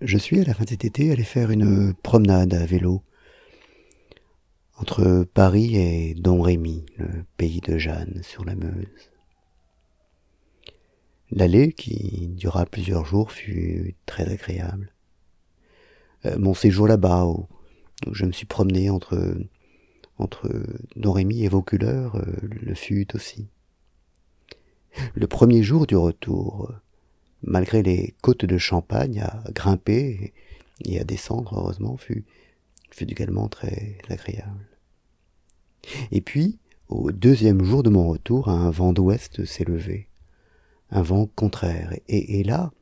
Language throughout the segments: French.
Je suis à la fin de cet été allé faire une promenade à vélo entre Paris et Domrémy, le pays de Jeanne sur la Meuse. L'allée, qui dura plusieurs jours, fut très agréable. Euh, mon séjour là-bas, où, je me suis promené entre, entre Domrémy et Vaucouleurs, euh, le fut aussi. Le premier jour du retour, malgré les côtes de Champagne à grimper et à descendre, heureusement, fut, fut également très agréable. Et puis, au deuxième jour de mon retour, un vent d'ouest s'est levé, un vent contraire, et, là,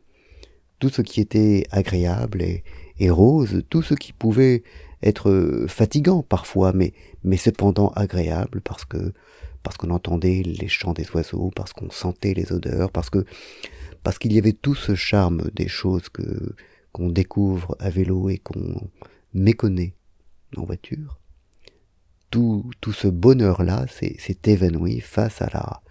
tout ce qui était agréable et, rose, tout ce qui pouvait être fatigant parfois, mais, mais cependant agréable parce que parce qu'on entendait les chants des oiseaux, parce qu'on sentait les odeurs, parce que parce qu'il y avait tout ce charme des choses que qu'on découvre à vélo et qu'on méconnaît en voiture. Tout, tout ce bonheur-là s'est évanoui face à la,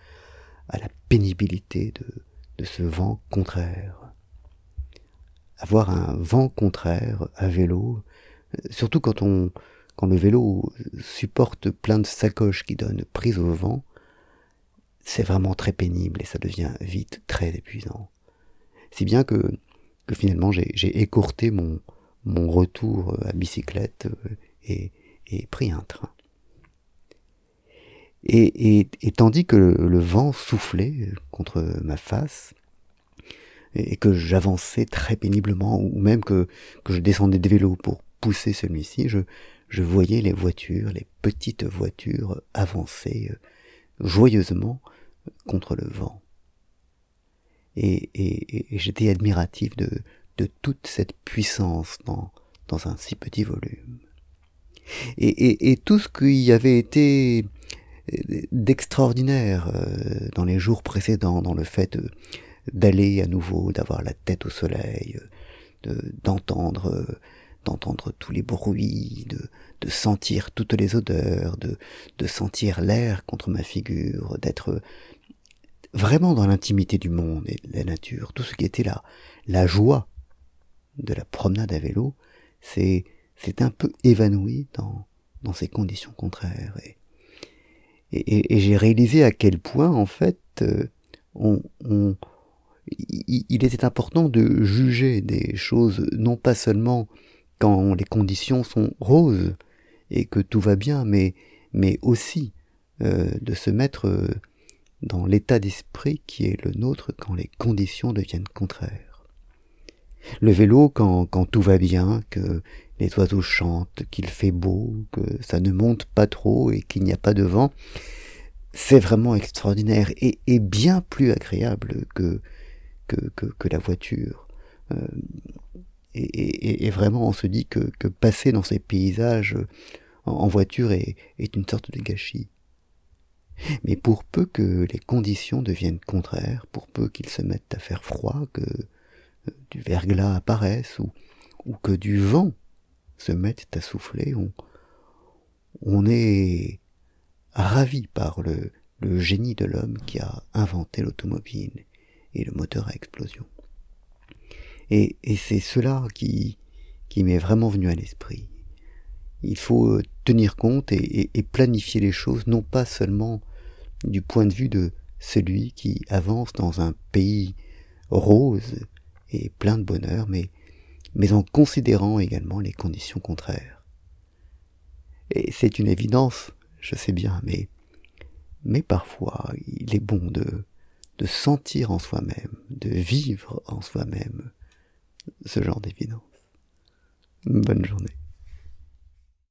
à la pénibilité de, de ce vent contraire. Avoir un vent contraire à vélo, surtout quand on, quand le vélo supporte plein de sacoches qui donnent prise au vent, c'est vraiment très pénible et ça devient vite très épuisant. Si bien que, que finalement j'ai écourté mon, mon retour à bicyclette euh, et, et pris un train. Et, et, tandis que le, vent soufflait contre ma face, et que j'avançais très péniblement, ou même que, je descendais de vélo pour pousser celui-ci, je, voyais les voitures, les petites voitures avancer euh, joyeusement contre le vent. Et, et, et j'étais admiratif de, de toute cette puissance dans, dans un si petit volume. Et, et tout ce qui avait été d'extraordinaire euh, dans les jours précédents, dans le fait d'aller à nouveau, d'avoir la tête au soleil, d'entendre d'entendre tous les bruits, de, de sentir toutes les odeurs, de, de sentir l'air contre ma figure, d'être vraiment dans l'intimité du monde et de la nature, tout ce qui était là, la joie de la promenade à vélo, c'est c'est un peu évanoui dans, dans ces conditions contraires. Et, et, j'ai réalisé à quel point, en fait, euh, on, on, il était important de juger des choses, non pas seulement quand les conditions sont roses et que tout va bien, mais, mais aussi euh, de se mettre euh, dans l'état d'esprit qui est le nôtre quand les conditions deviennent contraires. Le vélo quand, tout va bien, que les oiseaux chantent, qu'il fait beau, que ça ne monte pas trop et qu'il n'y a pas de vent, c'est vraiment extraordinaire et, bien plus agréable que, que, que, que la voiture. Euh, et, vraiment on se dit que, passer dans ces paysages en, voiture est, une sorte de gâchis. Mais pour peu que les conditions deviennent contraires, pour peu qu'ils se mettent à faire froid, que euh, du verglas apparaisse ou, que du vent se mette à souffler, on, est ravi par le génie de l'homme qui a inventé l'automobile et le moteur à explosion. Et, c'est cela qui, qui m'est vraiment venu à l'esprit. Il faut euh, tenir compte et, et, planifier les choses, non pas seulement du point de vue de celui qui avance dans un pays rose et plein de bonheur, mais, mais en considérant également les conditions contraires. Et c'est une évidence, je sais bien, mais, mais parfois il est bon de, de sentir en soi-même, de vivre en soi-même, ce genre d'évidence. Bonne journée.